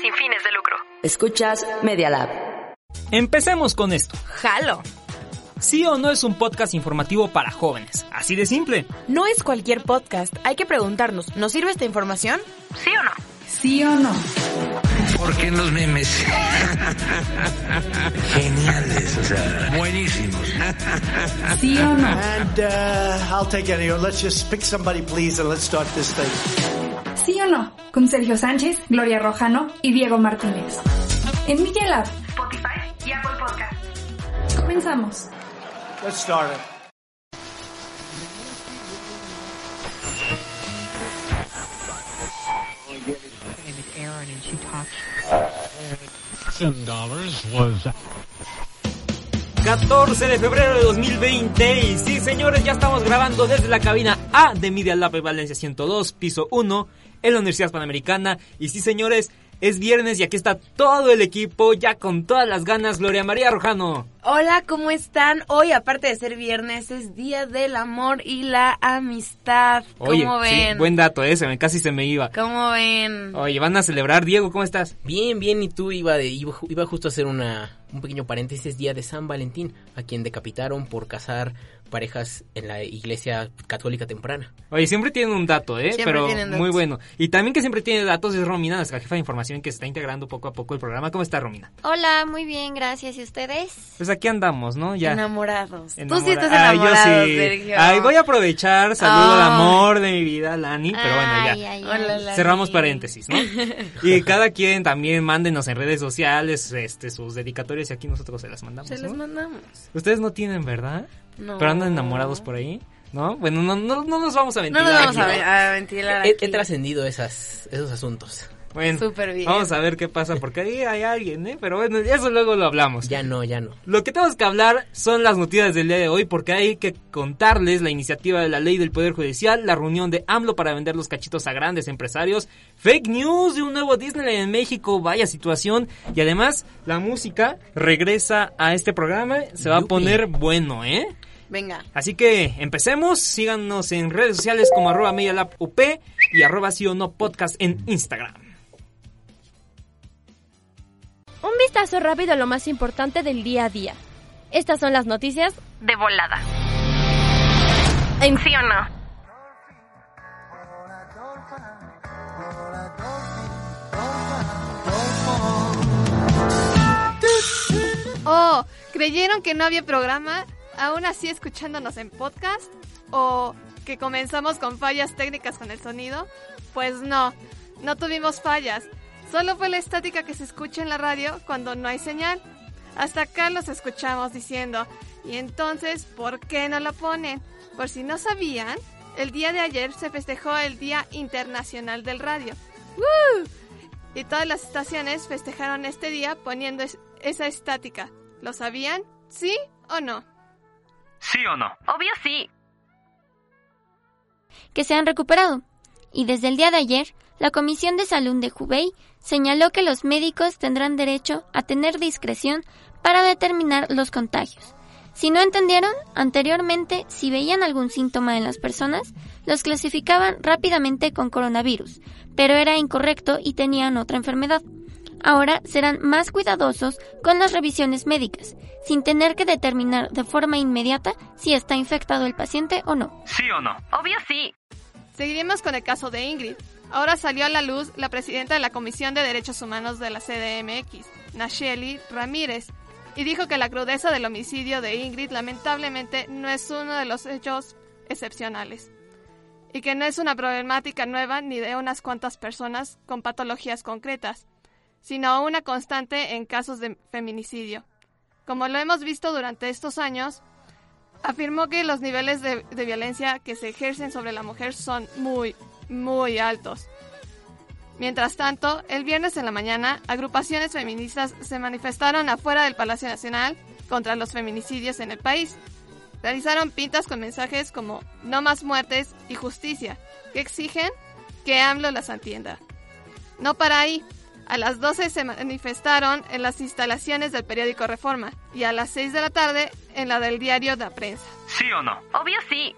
Sin fines de lucro. Escuchas Media Lab. Empecemos con esto. Jalo. Sí o no es un podcast informativo para jóvenes. Así de simple. No es cualquier podcast. Hay que preguntarnos, ¿nos sirve esta información? ¿Sí o no? ¿Sí o no? Porque en los memes. Geniales, o sea, buenísimos. ¿Sí o no? And uh, I'll take any. Let's just pick somebody, please, and let's start this thing. ¿Sí o no? Con Sergio Sánchez, Gloria Rojano y Diego Martínez. En Media Lab, Spotify y Apple Podcast. Comenzamos. Let's start it. was 14 de febrero de 2020. Y sí, señores, ya estamos grabando desde la cabina A de Media Lab de Valencia 102, piso 1, en la Universidad Panamericana. Y sí, señores, es viernes y aquí está todo el equipo, ya con todas las ganas. Gloria María Rojano. Hola, ¿cómo están? Hoy, aparte de ser viernes, es Día del Amor y la Amistad. ¿Cómo Oye, sí, ven? buen dato, ese, me, casi se me iba. ¿Cómo ven? Oye, van a celebrar. Diego, ¿cómo estás? Bien, bien, y tú iba, de, iba, iba justo a hacer una, un pequeño paréntesis, día de San Valentín, a quien decapitaron por casar parejas en la iglesia católica temprana. Oye, siempre tienen un dato, ¿eh? Siempre Pero tienen datos. muy bueno. Y también que siempre tiene datos es Romina, nuestra jefa de información que se está integrando poco a poco el programa. ¿Cómo está Romina? Hola, muy bien, gracias. ¿Y ustedes? Pues aquí andamos, ¿no? Ya. Enamorados. Tú sí estás Ay, yo enamorado, sí. Sergio. Ay, voy a aprovechar, saludo al amor de mi vida, Lani, pero bueno, ya. Ay, ay. Hola. Cerramos paréntesis, ¿no? Y cada quien también mándenos en redes sociales este, sus dedicatorias y aquí nosotros se las mandamos. Se ¿no? los mandamos. Ustedes no tienen, ¿verdad? No. Pero andan enamorados por ahí, ¿no? Bueno, no, no, no nos vamos a No ventilar. nos vamos a, aquí. ver- a ventilar He, aquí. he trascendido esas, esos asuntos. Bueno, Súper bien. vamos a ver qué pasa porque ahí hay alguien, ¿eh? Pero bueno, eso luego lo hablamos. Ya no, ya no. Lo que tenemos que hablar son las noticias del día de hoy porque hay que contarles la iniciativa de la ley del Poder Judicial, la reunión de AMLO para vender los cachitos a grandes empresarios, fake news de un nuevo Disneyland en México, vaya situación, y además la música regresa a este programa, se va a poner bueno, ¿eh? Venga. Así que empecemos, síganos en redes sociales como arroba medialab UP y arroba sí o no podcast en Instagram. Un vistazo rápido a lo más importante del día a día. Estas son las noticias de volada. ¿En sí o no? Oh, ¿creyeron que no había programa? ¿Aún así escuchándonos en podcast? ¿O que comenzamos con fallas técnicas con el sonido? Pues no, no tuvimos fallas. Solo fue la estática que se escucha en la radio cuando no hay señal. Hasta acá los escuchamos diciendo, ¿y entonces por qué no la ponen? Por si no sabían, el día de ayer se festejó el Día Internacional del Radio. ¡Woo! Y todas las estaciones festejaron este día poniendo es- esa estática. ¿Lo sabían? ¿Sí o no? ¿Sí o no? Obvio sí. que se han recuperado. Y desde el día de ayer, la Comisión de Salud de Hubei señaló que los médicos tendrán derecho a tener discreción para determinar los contagios. Si no entendieron, anteriormente, si veían algún síntoma en las personas, los clasificaban rápidamente con coronavirus, pero era incorrecto y tenían otra enfermedad. Ahora serán más cuidadosos con las revisiones médicas, sin tener que determinar de forma inmediata si está infectado el paciente o no. ¿Sí o no? Obvio sí. Seguiremos con el caso de Ingrid. Ahora salió a la luz la presidenta de la Comisión de Derechos Humanos de la CDMX, Nacheli Ramírez, y dijo que la crudeza del homicidio de Ingrid lamentablemente no es uno de los hechos excepcionales y que no es una problemática nueva ni de unas cuantas personas con patologías concretas, sino una constante en casos de feminicidio. Como lo hemos visto durante estos años, afirmó que los niveles de, de violencia que se ejercen sobre la mujer son muy, muy altos. Mientras tanto, el viernes en la mañana, agrupaciones feministas se manifestaron afuera del Palacio Nacional contra los feminicidios en el país. Realizaron pintas con mensajes como no más muertes y justicia, que exigen que AMLO las atienda. No para ahí. A las 12 se manifestaron en las instalaciones del periódico Reforma y a las 6 de la tarde en la del diario La Prensa. ¿Sí o no? Obvio sí.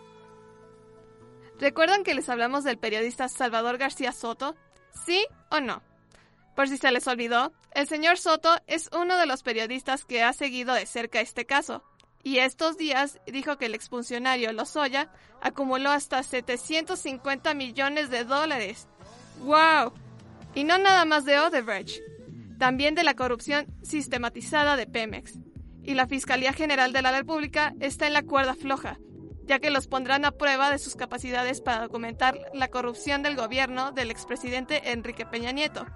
¿Recuerdan que les hablamos del periodista Salvador García Soto? ¿Sí o no? Por si se les olvidó, el señor Soto es uno de los periodistas que ha seguido de cerca este caso. Y estos días dijo que el exfuncionario Lozoya acumuló hasta 750 millones de dólares. ¡Wow! Y no nada más de Odebrecht, también de la corrupción sistematizada de Pemex. Y la Fiscalía General de la República está en la cuerda floja, ya que los pondrán a prueba de sus capacidades para documentar la corrupción del gobierno del expresidente Enrique Peña Nieto.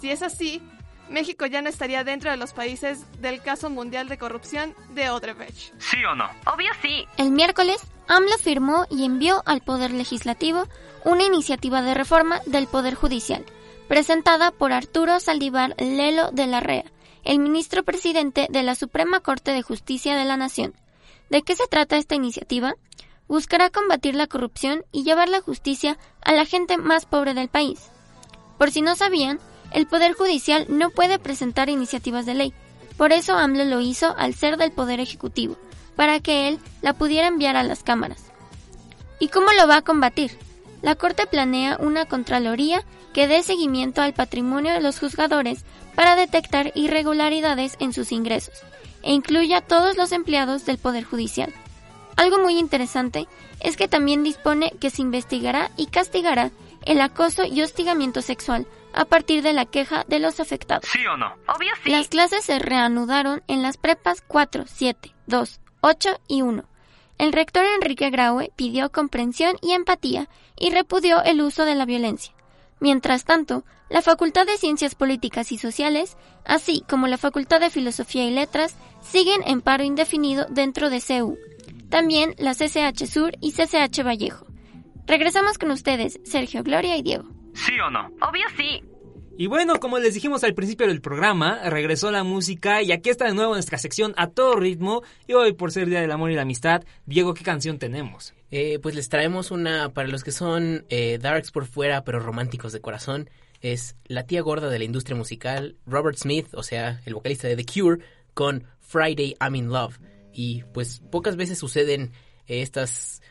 Si es así, México ya no estaría dentro de los países del caso mundial de corrupción de Odebrecht. ¿Sí o no? Obvio sí. El miércoles, AMLO firmó y envió al Poder Legislativo una iniciativa de reforma del Poder Judicial presentada por Arturo Saldívar Lelo de la Rea, el ministro presidente de la Suprema Corte de Justicia de la Nación. ¿De qué se trata esta iniciativa? Buscará combatir la corrupción y llevar la justicia a la gente más pobre del país. Por si no sabían, el Poder Judicial no puede presentar iniciativas de ley. Por eso AMLO lo hizo al ser del Poder Ejecutivo, para que él la pudiera enviar a las cámaras. ¿Y cómo lo va a combatir? La Corte planea una Contraloría que dé seguimiento al patrimonio de los juzgadores para detectar irregularidades en sus ingresos e incluya a todos los empleados del Poder Judicial. Algo muy interesante es que también dispone que se investigará y castigará el acoso y hostigamiento sexual a partir de la queja de los afectados. ¿Sí o no? Obvio sí. Las clases se reanudaron en las prepas 4, 7, 2, 8 y 1. El rector Enrique Graue pidió comprensión y empatía y repudió el uso de la violencia. Mientras tanto, la Facultad de Ciencias Políticas y Sociales, así como la Facultad de Filosofía y Letras, siguen en paro indefinido dentro de CEU. También la CCH Sur y CCH Vallejo. Regresamos con ustedes, Sergio, Gloria y Diego. ¿Sí o no? Obvio sí. Y bueno, como les dijimos al principio del programa, regresó la música y aquí está de nuevo nuestra sección a todo ritmo. Y hoy, por ser Día del Amor y la Amistad, Diego, ¿qué canción tenemos? Eh, pues les traemos una para los que son eh, darks por fuera, pero románticos de corazón. Es la tía gorda de la industria musical, Robert Smith, o sea, el vocalista de The Cure, con Friday I'm in Love. Y pues pocas veces suceden eh, estas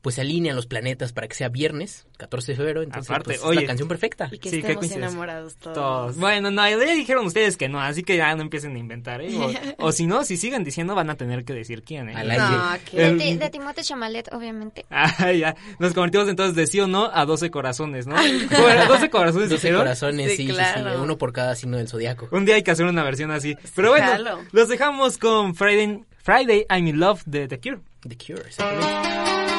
pues se alinean los planetas para que sea viernes, 14 de febrero, entonces Aparte, pues, es la canción perfecta. Y que Sí, estemos enamorados todos. Todos. Bueno, no, ya dijeron ustedes que no, así que ya no empiecen a inventar, ¿eh? O, o si no, si siguen diciendo van a tener que decir quién, ¿eh? Al aire. No, De, que... El- Ti- de Timote Chamalet, obviamente. Ah, ya. Nos convertimos entonces de sí o no a 12 corazones, ¿no? Bueno, 12 corazones 12 dijeron. corazones, Sí, sí, sí, sí, claro. uno por cada signo del zodiaco. Un día hay que hacer una versión así. Pero bueno, jalo. los dejamos con Friday, Friday I'm in Love de The Cure. The Cure, exactamente.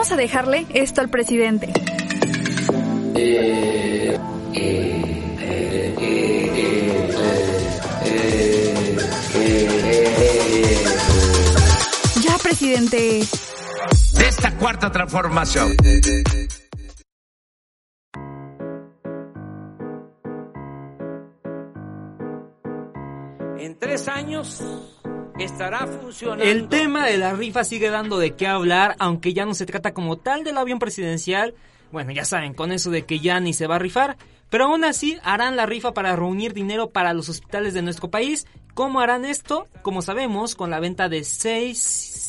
Vamos a dejarle esto al presidente. presidente. De esta cuarta transformación. En tres años estará funcionando. El tema de la rifa sigue dando de qué hablar, aunque ya no se trata como tal del avión presidencial. Bueno, ya saben, con eso de que ya ni se va a rifar. Pero aún así harán la rifa para reunir dinero para los hospitales de nuestro país. ¿Cómo harán esto? Como sabemos, con la venta de 6,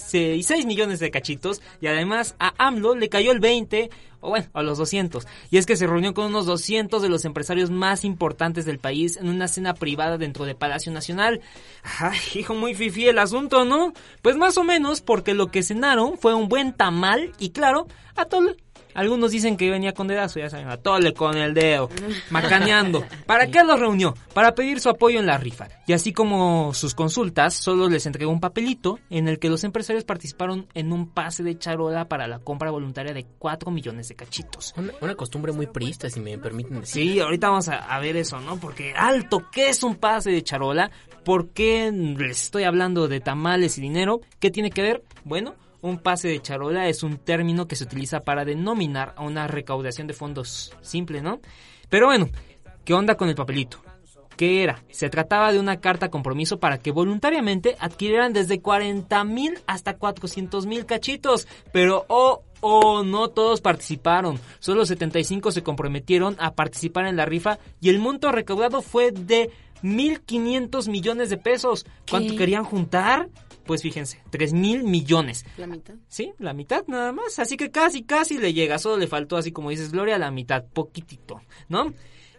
6, 6 millones de cachitos. Y además a AMLO le cayó el 20, o bueno, a los 200. Y es que se reunió con unos 200 de los empresarios más importantes del país en una cena privada dentro de Palacio Nacional. Ay, hijo, muy fifí el asunto, ¿no? Pues más o menos porque lo que cenaron fue un buen tamal y claro, a todo... Algunos dicen que venía con dedazo, ya saben, a tole con el dedo, macaneando. ¿Para qué los reunió? Para pedir su apoyo en la rifa. Y así como sus consultas, solo les entregó un papelito en el que los empresarios participaron en un pase de charola para la compra voluntaria de 4 millones de cachitos. Una, una costumbre muy priista, si me permiten decir. Sí, ahorita vamos a, a ver eso, ¿no? Porque alto, ¿qué es un pase de charola? ¿Por qué les estoy hablando de tamales y dinero? ¿Qué tiene que ver? Bueno, un pase de charola es un término que se utiliza para denominar a una recaudación de fondos simple, ¿no? Pero bueno, ¿qué onda con el papelito? ¿Qué era? Se trataba de una carta compromiso para que voluntariamente adquirieran desde 40 mil hasta 400 mil cachitos. Pero, oh, oh, no todos participaron. Solo 75 se comprometieron a participar en la rifa y el monto recaudado fue de 1.500 millones de pesos. ¿Cuánto ¿Qué? querían juntar? Pues fíjense, 3 mil millones. La mitad. Sí, la mitad nada más. Así que casi, casi le llega. Solo le faltó, así como dices, Gloria, la mitad, poquitito, ¿no?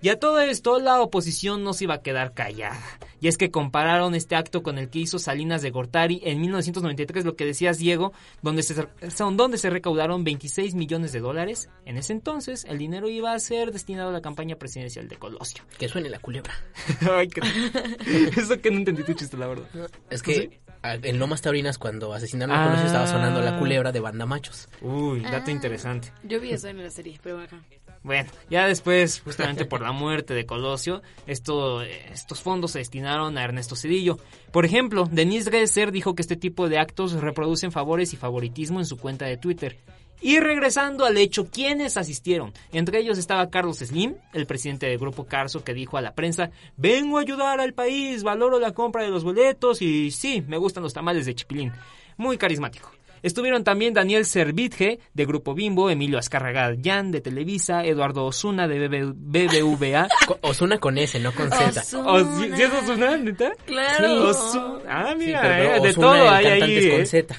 Y a todo esto, la oposición no se iba a quedar callada. Y es que compararon este acto con el que hizo Salinas de Gortari en 1993, lo que decías, Diego, donde se, son donde se recaudaron 26 millones de dólares. En ese entonces, el dinero iba a ser destinado a la campaña presidencial de Colosio. Que suene la culebra. Ay, qué- Eso que no entendí tu chiste, la verdad. Es que en Lomas Taurinas, cuando asesinaron a Colosio, estaba sonando la culebra de banda machos. Uy, dato interesante. Yo vi eso en la serie, pero acá. Bueno, ya después, justamente por la muerte de Colosio, esto, estos fondos se destinaron a Ernesto Cedillo. Por ejemplo, Denise Dresser dijo que este tipo de actos reproducen favores y favoritismo en su cuenta de Twitter. Y regresando al hecho, ¿quiénes asistieron? Entre ellos estaba Carlos Slim, el presidente del grupo Carso, que dijo a la prensa, vengo a ayudar al país, valoro la compra de los boletos y sí, me gustan los tamales de chipilín. Muy carismático. Estuvieron también Daniel Servitje, de Grupo Bimbo, Emilio Azcárraga Yan, de Televisa, Eduardo Osuna, de BB BBVA. Osuna con S, no con Z. ¿O si, si es Osuna, neta? Claro. Sí, Osu- Ah, Sí, mira, pero eh, de Ozuna, todo hay ahí. con eh. Z.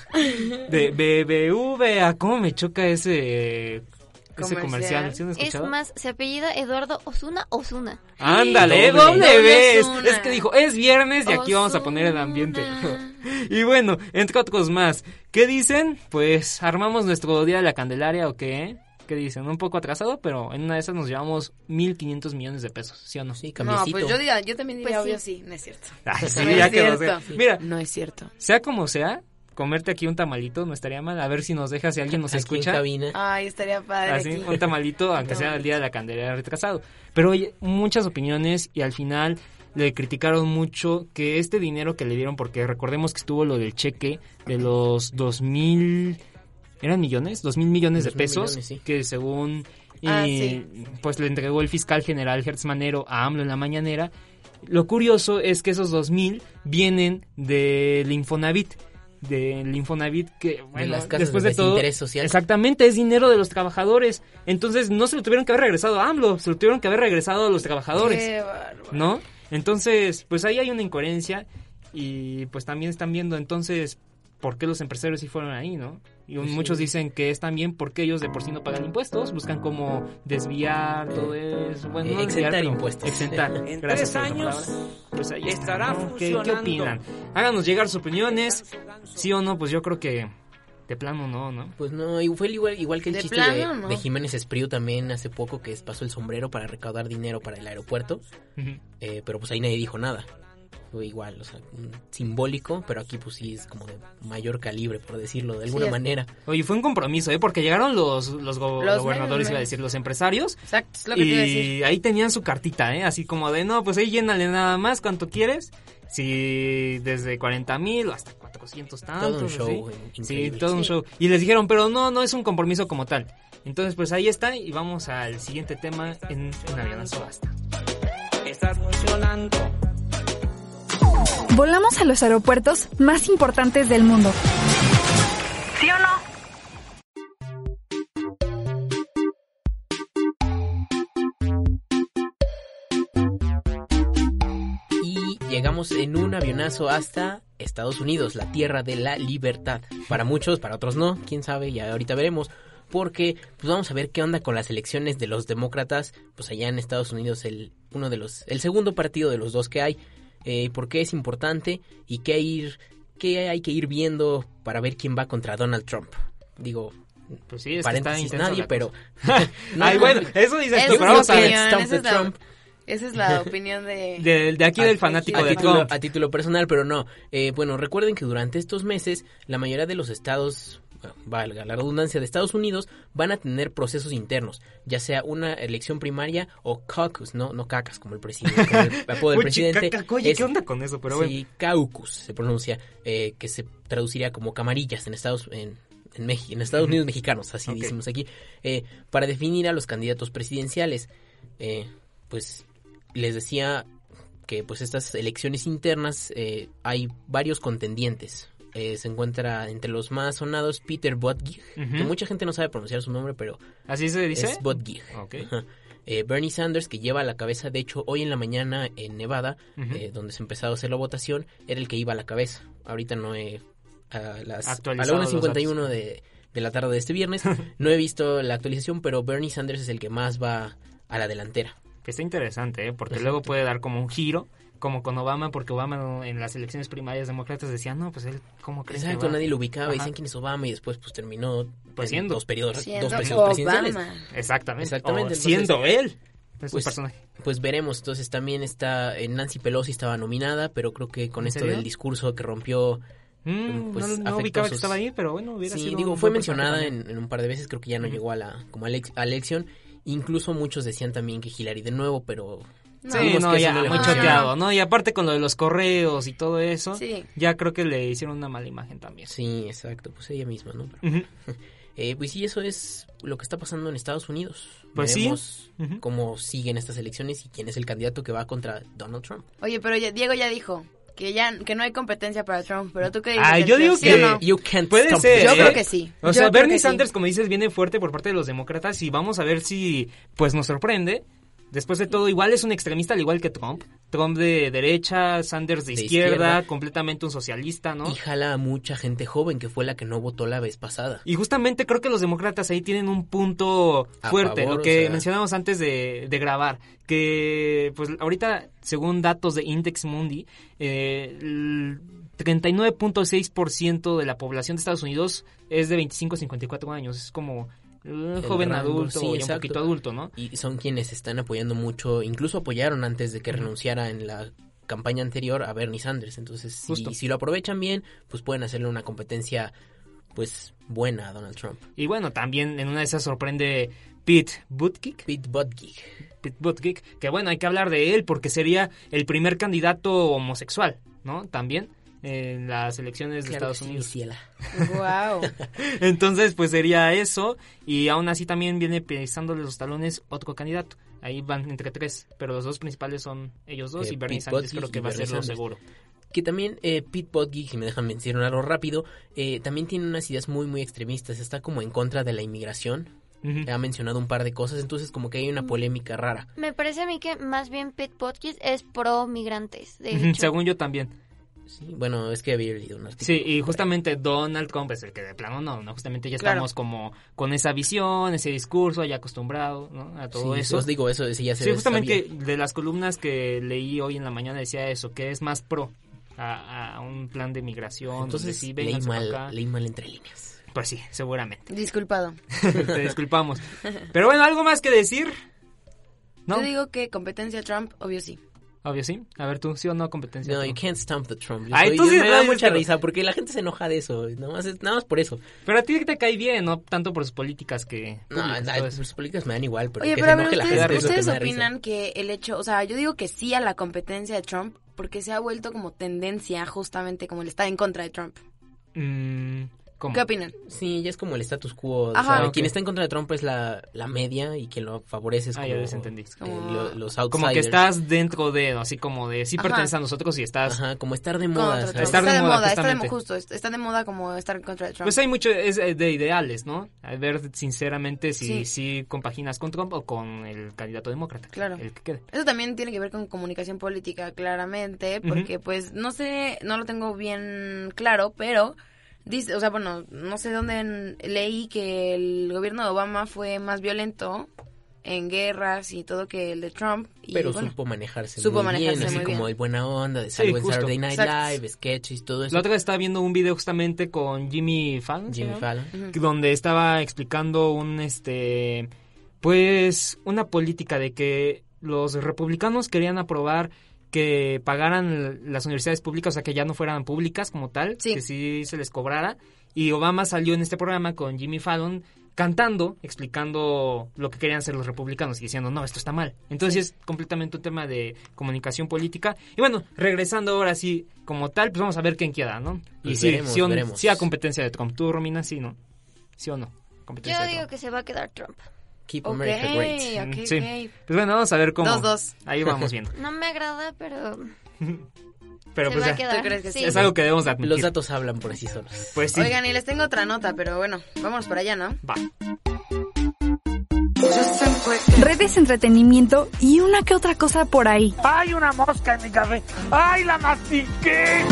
De BBVA, ¿cómo me choca ese, ese Comercial. ¿Sí Es más, se apellida Eduardo Osuna Osuna. Ándale, Doble. vez. Es que dijo, es viernes y aquí vamos a poner el ambiente. y bueno, entre otros más. ¿Qué dicen? Pues armamos nuestro día de la Candelaria o qué? ¿Qué dicen? Un poco atrasado, pero en una de esas nos llevamos 1.500 millones de pesos, ¿sí o no? Sí, No, cambiecito. pues yo, diría, yo también diría Pues sí. obvio sí, no es cierto. Ay, sí, no es ya quedó. cierto. Mira, No es cierto. sea como sea, comerte aquí un tamalito no estaría mal. A ver si nos deja, si alguien nos Aquí en escucha. cabina. Ay, estaría padre Así, aquí. un tamalito, aunque sea el día de la Candelaria retrasado. Pero oye, muchas opiniones y al final le criticaron mucho que este dinero que le dieron, porque recordemos que estuvo lo del cheque de los dos mil... ¿Eran millones? Dos mil millones de pesos millones, sí. que según... Y Ah, sí. pues le entregó el fiscal general Hertz Manero a AMLO en la mañanera. Lo curioso es que esos dos mil vienen del Infonavit. Del Infonavit que, bueno, las casas después de de todo... social. Exactamente, es dinero de los trabajadores. Entonces no se lo tuvieron que haber regresado a AMLO, se lo tuvieron que haber regresado a los trabajadores. Qué bárbaro. ¿No? Entonces, pues ahí hay una incoherencia y pues también están viendo entonces por qué los empresarios sí fueron ahí, ¿no? Y sí. muchos dicen que es también porque ellos de por sí no pagan impuestos, buscan como desviar todo eso, bueno, Eh, no desviar, exentar pero impuestos. Exentar. En Gracias tres años palabra. Pues ahí está, estará ¿no? ¿Qué, ¿Qué funcionando. opinan? Háganos llegar sus opiniones, sí o no, pues yo creo que de plano no, ¿no? Pues no, y fue igual, igual que el De chiste plano, de, ¿no? de Jiménez Espriu también hace poco que pasó el sombrero para recaudar dinero para el aeropuerto, eh, pero pues ahí nadie dijo nada. Fue igual, o sea, simbólico, pero aquí pues sí es como de mayor calibre, por decirlo de alguna manera. Oye, fue un compromiso, ¿eh? Porque llegaron los, los, go- Los gobernadores, iba a decir, los empresarios. Exacto, es lo que te iba a decir. Y ahí tenían su cartita, ¿eh? Así como de, no, pues ahí llénale nada más, ¿cuánto quieres? Si desde 40 mil hasta 400 tantos. Todo un show, Sí, todo un show. Y les dijeron, pero no, no es un compromiso como tal. Entonces, pues ahí está y vamos al siguiente tema en un avionazo basta. Está funcionando. Volamos a los aeropuertos más importantes del mundo. ¿Sí o no? Y llegamos en un avionazo hasta Estados Unidos, la tierra de la libertad. Para muchos, para otros no, quién sabe, ya ahorita veremos. Porque pues vamos a ver qué onda con las elecciones de los demócratas, pues allá en Estados Unidos el uno de los el segundo partido de los dos que hay, eh, por qué es importante y qué ir qué hay que ir viendo para ver quién va contra Donald Trump. Digo, Pues sí, es que está paréntesis intensa nadie, pero cosa. Ay, bueno, eso tú, es pero vamos a ver. Trump. Esa es la opinión de... De, de aquí del fanático a de título, Trump. a título personal, pero no. Eh, bueno, recuerden que durante estos meses la mayoría de los estados, valga la redundancia, de Estados Unidos van a tener procesos internos, ya sea una elección primaria o caucus, no, no cacas como el presidente, como el apodo del presidente. chica, oye, es- ¿qué onda con eso? Pero sí, caucus se pronuncia, eh, que se traduciría como camarillas en Estados en, en, Meji- en Estados Unidos mexicanos, así decimos aquí, eh, para definir a los candidatos presidenciales. Eh, pues les decía que pues estas elecciones internas eh, hay varios contendientes. Eh, se encuentra entre los más sonados Peter Buttigieg, que mucha gente no sabe pronunciar su nombre, pero ¿Así se dice? es Buttigieg. Ok. Ajá. Eh, Bernie Sanders, que lleva a la cabeza, de hecho, hoy en la mañana en Nevada, eh, donde se empezó a hacer la votación, era el que iba a la cabeza. Ahorita no he... A, las, a la Actualizado los 1.51 de, de la tarde de este viernes, no he visto la actualización, pero Bernie Sanders es el que más va a la delantera. Que está interesante, ¿eh? porque luego puede dar como un giro, como con Obama, porque Obama no- en las elecciones primarias demócratas decía, no, pues él, ¿cómo crees que Exacto, va?" nadie lo ubicaba, Ajá. decían quién es Obama y después pues terminó Pues en siendo. dos periodos, Siendo dos periodos presidenciales. Obama. Exactamente. Exactamente, O entonces- siendo él. Es Pues, personaje. pues veremos, entonces también está eh, Nancy Pelosi estaba nominada, pero creo que con ¿En esto serio? del discurso que rompió Mm, pues, no, ubicaba que estaba ahí, pero bueno, hubiera Sí, sido digo, fue mencionada en, en un par de veces, creo que ya no llegó a la como a la a la elección. Incluso muchos decían también que Hillary de nuevo, pero Sí, no, ya, no le muy choteado, ¿no? Y aparte con lo de los correos y todo eso, Sí. ya creo que le hicieron una mala imagen también. Sí, exacto, pues ella misma, ¿no? Pero-. Eh, pues sí, eso es lo que está pasando en Estados Unidos. Pues sí. Veremos Ujú. cómo siguen estas elecciones y quién es el candidato que va contra Donald Trump. Oye, pero ya- Diego ya dijo que ya que no hay competencia para Trump, pero tú qué dices? Ah, yo digo ¿Sí que no? You can't puede ser. Yo ¿eh? Creo que sí. O Yo sea, Bernie sí. Sanders, como dices, viene fuerte por parte de los demócratas y vamos a ver si pues nos sorprende. Después de todo, igual es un extremista al igual que Trump. Trump de derecha, Sanders de, De izquierda, izquierda. completamente un socialista, ¿no? Y jala a mucha gente joven que fue la que no votó la vez pasada. Y justamente creo que los demócratas ahí tienen un punto fuerte, favor, lo o que sea- mencionamos antes de, de grabar, que pues ahorita, según datos de Index Mundi, eh, el 39.6% de la población de Estados Unidos es de 25 a 54 años, es como un El joven adulto sí, un poquito adulto, ¿no? Y son quienes están apoyando mucho, incluso apoyaron antes de que renunciara en la campaña anterior a Bernie Sanders. Entonces, si lo aprovechan bien, pues pueden hacerle una competencia pues buena a Donald Trump. Y bueno, también en una de esas sorprende Pete Buttigieg. Pete Buttigieg. Pete Buttigieg, que bueno, hay que hablar de él porque sería el primer candidato homosexual, ¿no? También en las elecciones de Claro Estados que sí, Unidos. ciela. Wow. Entonces, pues sería eso. Y aún así también viene pisándole los talones otro candidato. Ahí van entre tres, pero los dos principales son ellos dos Eh, y Bernie Pete Sanders Buttigieg creo que va a ser lo seguro. Que también eh, Pete Buttigieg, si me dejan mencionarlo rápido, eh, también tiene unas ideas muy, muy extremistas. Está como en contra de la inmigración. Ha mencionado un par de cosas, entonces como que hay una polémica rara. Me parece a mí que más bien Pete Buttigieg es pro migrantes, de Ujú, hecho. Según yo también. Sí, bueno, es que había leído un artículo. Sí, y justamente Donald Trump es el que de plano no, no justamente ya Claro. estamos como con esa visión, ese discurso, ya acostumbrado, ¿no? A todo Sí, eso. os digo, eso sí ya se Sí, justamente sabía. de las columnas que leí hoy en la mañana decía eso, que es más pro a, a un plan de migración. Entonces sí, leí mal, acá. leí mal entre líneas. Pues sí, seguramente. Disculpado. Te disculpamos. Pero bueno, ¿algo más que decir? ¿No? Yo digo que competencia Trump, obvio sí. Obvio sí. A ver tú, ¿sí o no competencia? No, tú? you can't stump the Trump. Yo Ay, soy- tú sí me da dices mucha que- risa porque la gente se enoja de eso. Nada más, es- nada más por eso. Pero a ti te cae bien, no tanto por sus políticas que... No, sus políticas me dan igual, pero Oye, que pero se a ver, la ustedes, gente que ustedes opinan que el hecho, o sea, yo digo que sí a la competencia de Trump porque se ha vuelto como tendencia justamente como él está en contra de Trump. Mm, ¿cómo? ¿Qué opinan? Sí, ya es como el status quo. O Ajá. sea, Ok. quien está en contra de Trump es la, la media y quien lo favorece es Ah, como ya desentendí. eh, lo- los outsiders. Como que estás dentro de, así como de, sí perteneces a nosotros y estás... Ajá, como estar de moda. Estar está de de moda, moda, está de justamente. justo, está de moda como estar en contra de Trump. Pues hay mucho es eh, de ideales, ¿no? A ver, sinceramente, si, Sí. si compaginas con Trump o con el candidato demócrata. Claro. El que quede. Eso también tiene que ver con comunicación política, claramente, porque pues no sé, no lo tengo bien claro, pero dice, o sea, bueno, no sé dónde en- leí que el gobierno de Obama fue más violento en guerras y todo que el de Trump. Y, Pero bueno, supo manejarse supo muy manejarse bien, así muy como bien. de buena onda, de Sí, en. Saturday Night Exacto. Live, sketches, todo eso. La otra vez estaba viendo un video justamente con Jimmy Fallon. ¿se Jimmy? Fallon. Donde estaba explicando un, este, pues, una política de que los republicanos querían aprobar que pagaran las universidades públicas, o sea, que ya no fueran públicas como tal, que sí se les cobrara. Y Obama salió en este programa con Jimmy Fallon cantando, explicando lo que querían hacer los republicanos y diciendo, no, esto está mal. Entonces es completamente un tema de comunicación política. Y bueno, regresando ahora sí como tal, pues vamos a ver quién queda, ¿no? y Pues sí, veremos, sí, o- veremos. sí a competencia de Trump. ¿Tú, Romina, sí, no? ¿Sí o no? Competencia Yo de digo Trump. que se va a quedar Trump. Keep Ok, America great. ok, Sí. ok. Pues bueno, vamos a ver cómo. Dos, dos. Ahí vamos viendo. No me agrada, pero Pero se pues va ya, a quedar. ¿Tú crees que sí? es algo que debemos de admitir. Los datos hablan por sí solos. Pues sí. Oigan, y les tengo otra nota, pero bueno, vámonos para allá, ¿no? Va. Redes, entretenimiento y una que otra cosa por ahí. ¡Hay una mosca en mi café! ¡Ay, la mastiqué!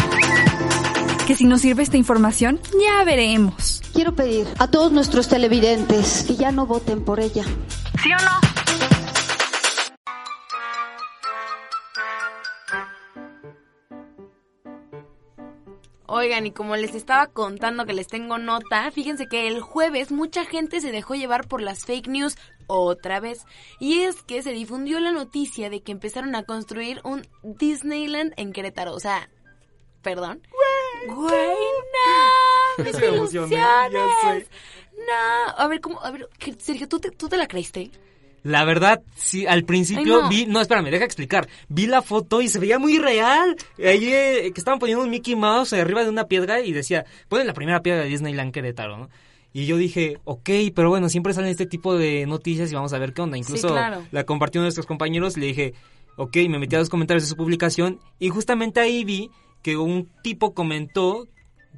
Que si nos sirve esta información, ya veremos. Quiero pedir a todos nuestros televidentes que ya no voten por ella. ¿Sí o no? Oigan, y como les estaba contando que les tengo nota, fíjense que el jueves mucha gente se dejó llevar por las fake news otra vez. Y es que se difundió la noticia de que empezaron a construir un Disneyland en Querétaro. O sea, perdón. Güey, no. Sé. ¡Desilusiones! No. A ver, ¿cómo? A ver, ¿qué- Sergio, ¿tú te, ¿tú te la creíste? La verdad, sí, al principio Ay, no. vi, no, espérame, deja explicar. Vi la foto y se veía muy real. Ahí eh, que estaban poniendo un Mickey Mouse arriba de una piedra y decía, ponen la primera piedra de Disneyland Querétaro, ¿no? Y yo dije, ok, pero bueno, siempre salen este tipo de noticias y vamos a ver qué onda. Incluso claro. la compartió uno de nuestros compañeros y le dije, ok, me metí a los comentarios de su publicación y justamente ahí vi que un tipo comentó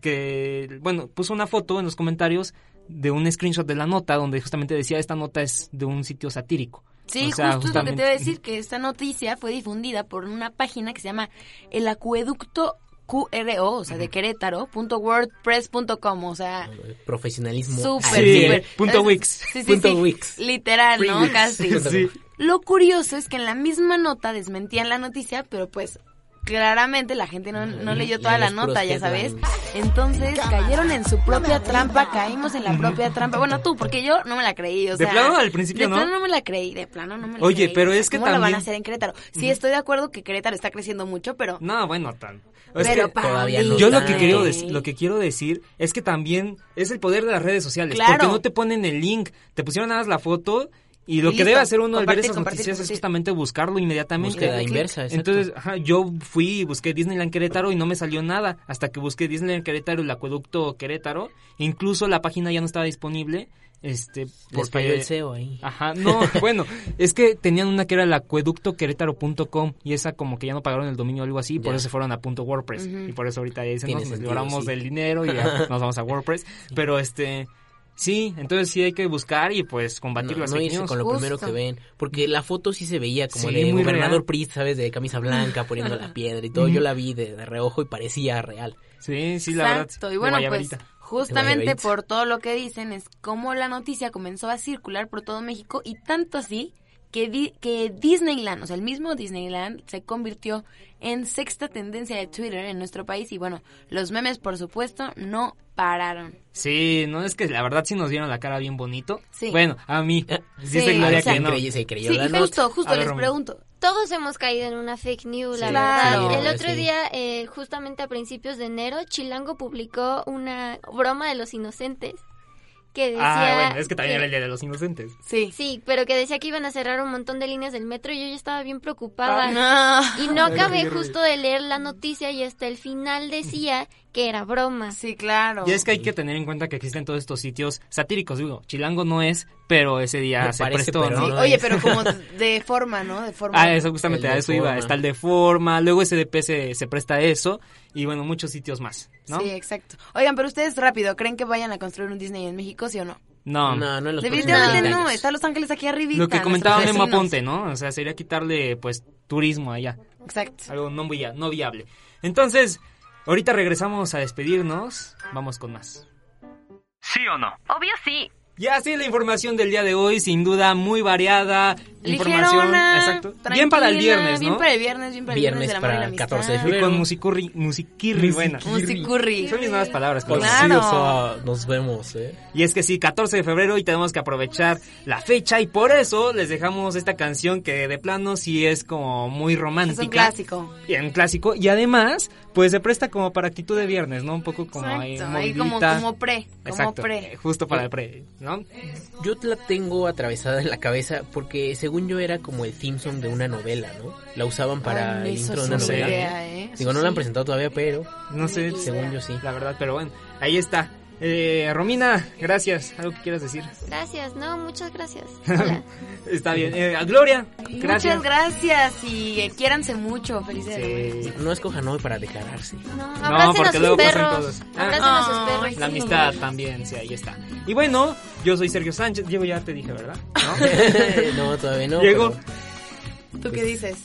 que, bueno, puso una foto en los comentarios de un screenshot de la nota donde justamente decía esta nota es de un sitio satírico. Sí, O sea, justo es lo que te iba a justamente- decir, que esta noticia fue difundida por una página que se llama El Acueducto QRO, o sea, de Querétaro, punto wordpress.com, o sea, Profesionalismo. súper, cien. súper. Punto Wix. Sí, sí, Punto sí. Wix. Literal, Free ¿no? Wix. Casi. Sí. Lo curioso es que en la misma nota desmentían la noticia, pero pues claramente la gente no, no leyó toda la nota, ya sabes. Entonces cayeron en su propia trampa, caímos en la propia trampa. Bueno, tú, porque yo no me la creí, o De sea. plano, al principio, de ¿no? plano no me la creí, de plano no me la Oye, creí. pero O sea, es que ¿Cómo lo van también- a hacer en Querétaro? Sí, estoy de acuerdo que Querétaro está creciendo mucho, pero... No, bueno, tan. Es Pero que Todavía no yo lo que quiero lo que quiero decir es que también es el poder de las redes sociales, Claro. porque no te ponen el link, te pusieron nada más la foto y lo Y que listo. debe hacer uno al ver esas compartir, noticias es justamente buscarlo inmediatamente. Búsqueda Clic. inversa, exacto. Entonces, ajá, yo fui y busqué Disneyland Querétaro y no me salió nada hasta que busqué Disneyland Querétaro y el acueducto Querétaro, incluso la página ya no estaba disponible. Este, porque- el SEO ahí. Ajá, no, bueno, es que tenían una que era el acueductoquerétaro.com y esa como que ya no pagaron el dominio o algo así, por Ya. eso se fueron a punto WordPress y por eso ahorita ya dicen, Tiene "No, nos libramos sí. del dinero y ya nos vamos a WordPress, pero este, sí, entonces sí hay que buscar y pues combatir No, las no fake irse news. con lo Justo. primero que ven. Porque la foto sí se veía como Sí, de muy gobernador real. Priest, ¿sabes? De camisa blanca, poniendo la piedra y todo. Yo la vi de, de reojo y parecía real. Sí, sí, la Exacto, verdad. y bueno, pues justamente por todo lo que dicen es como la noticia comenzó a circular por todo México y tanto así que, di- que Disneyland, o sea, el mismo Disneyland se convirtió en sexta tendencia de Twitter en nuestro país y bueno, los memes por supuesto no pararon. Sí, no es que la verdad sí nos dieron la cara bien bonito. Sí. Bueno, a mí. Sí, Dice Gloria o sea, que no. creyó- se creyó Sí, la y nota. justo, justo ver, les Romy. pregunto. Todos hemos caído en una fake news, la Sí, verdad. claro, El otro sí. día, eh, justamente a principios de enero, Chilango publicó una broma de los inocentes que decía... Ah, bueno, es que también era el Día de los Inocentes. Sí. Sí, pero que decía que iban a cerrar un montón de líneas del metro y yo ya estaba bien preocupada. Ah, no. Y no acabé justo de leer la noticia y hasta el final decía que era broma. Sí, claro. Y es que hay que tener en cuenta que existen todos estos sitios satíricos, digo, Chilango no es, pero ese día Me se parece, prestó, pero ¿no? Oye, pero como de forma, ¿no? De forma. Ah, eso justamente, a de eso iba, forma. está el de forma, luego SDP se, se presta a eso, y bueno, muchos sitios más, ¿no? Sí, exacto. Oigan, pero ustedes rápido, ¿creen que vayan a construir un Disney en México, sí o no? No. No, no en los Definitivamente no, 20 está Los Ángeles aquí arribita. Lo que comentaba Memo. Aponte, ¿no? O sea, sería quitarle, pues, turismo allá. Exacto. Algo no, via- no viable. Entonces, ahorita regresamos a despedirnos. Vamos con más. ¿Sí o no? Obvio sí. Ya sí, la información del día de hoy, sin duda, muy variada. Información, exacto. Bien para el viernes, ¿no? Bien para el viernes, bien para el Viernes viernes, y para amistad. 14 de Y febrero. con musicurri, musiquirri, buena. Musicurri. Son mis nuevas palabras. Sí, Claro. o sea, nos vemos, ¿eh? Y es que sí, 14 de febrero y tenemos que aprovechar la fecha y por eso les dejamos esta canción que de plano sí es como muy romántica. Es un clásico. Y un clásico y además pues se presta como para actitud de viernes, ¿no? Un poco como ahí Exacto, ahí como, pre, como Exacto, pre. justo para el pre, ¿no? Yo la tengo atravesada en la cabeza porque según yo era como el theme song de una novela, ¿no? La usaban para Ay, el intro de una no sé. novela. idea, ¿eh? Digo, no la han presentado todavía, pero No sé, según yo sí. la verdad, pero bueno, ahí está. Eh, Romina, gracias. ¿Algo que quieras decir? Gracias, no, muchas gracias. Hola. Está bien. Eh, Gloria, gracias. Muchas gracias y eh, quiéranse mucho. Felicidades. Sí. No escojan hoy para declararse. No, No, porque a sus luego pasan perros. cosas. Ah. A sus perros. La amistad también, sí, ahí está. Y bueno, yo soy Sergio Sánchez. Diego, ya te dije, ¿verdad? ¿No? no, todavía no. Diego. pero ¿Tú qué dices?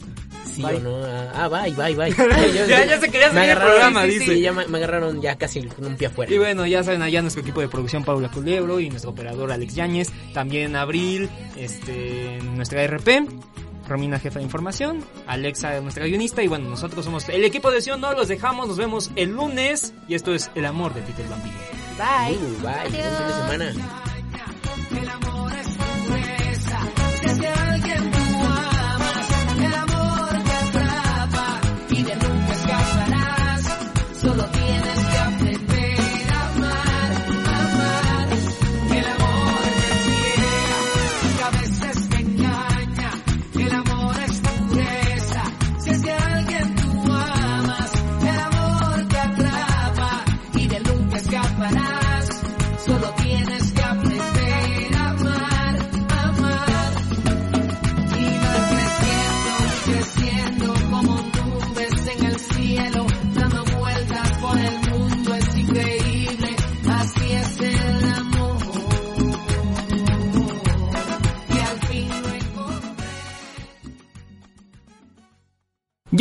Sí Bye. o no. Ah, Ah, bye, bye, bye. Ya- ya se quería Me seguir el programa, sí, dice. sí, ya me, me agarraron ya casi con un pie afuera. Y bueno, ya saben allá nuestro equipo de producción Paula Culebro y nuestro operador Alex Yáñez, también Abril, este, nuestra RP, Romina jefa de información, Alexa nuestra guionista y bueno, nosotros somos el equipo de Sion, no los dejamos, nos vemos el lunes y esto es El amor de Peter Bambino. Bye. Uh, bye, buen fin de semana.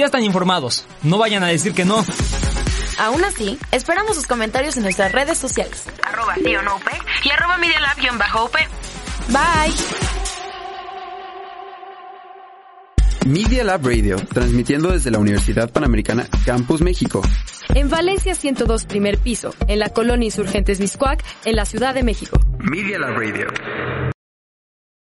Están informados, no vayan a decir que no. Aún así, esperamos sus comentarios en nuestras redes sociales. Arroba UP y arroba Media Lab-UP. Bye. Media Lab Radio, transmitiendo desde la Universidad Panamericana Campus México. En Valencia 102 primer piso, en la colonia Insurgentes Miscuac, en la Ciudad de México. Media Lab Radio.